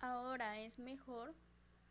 ahora es mejor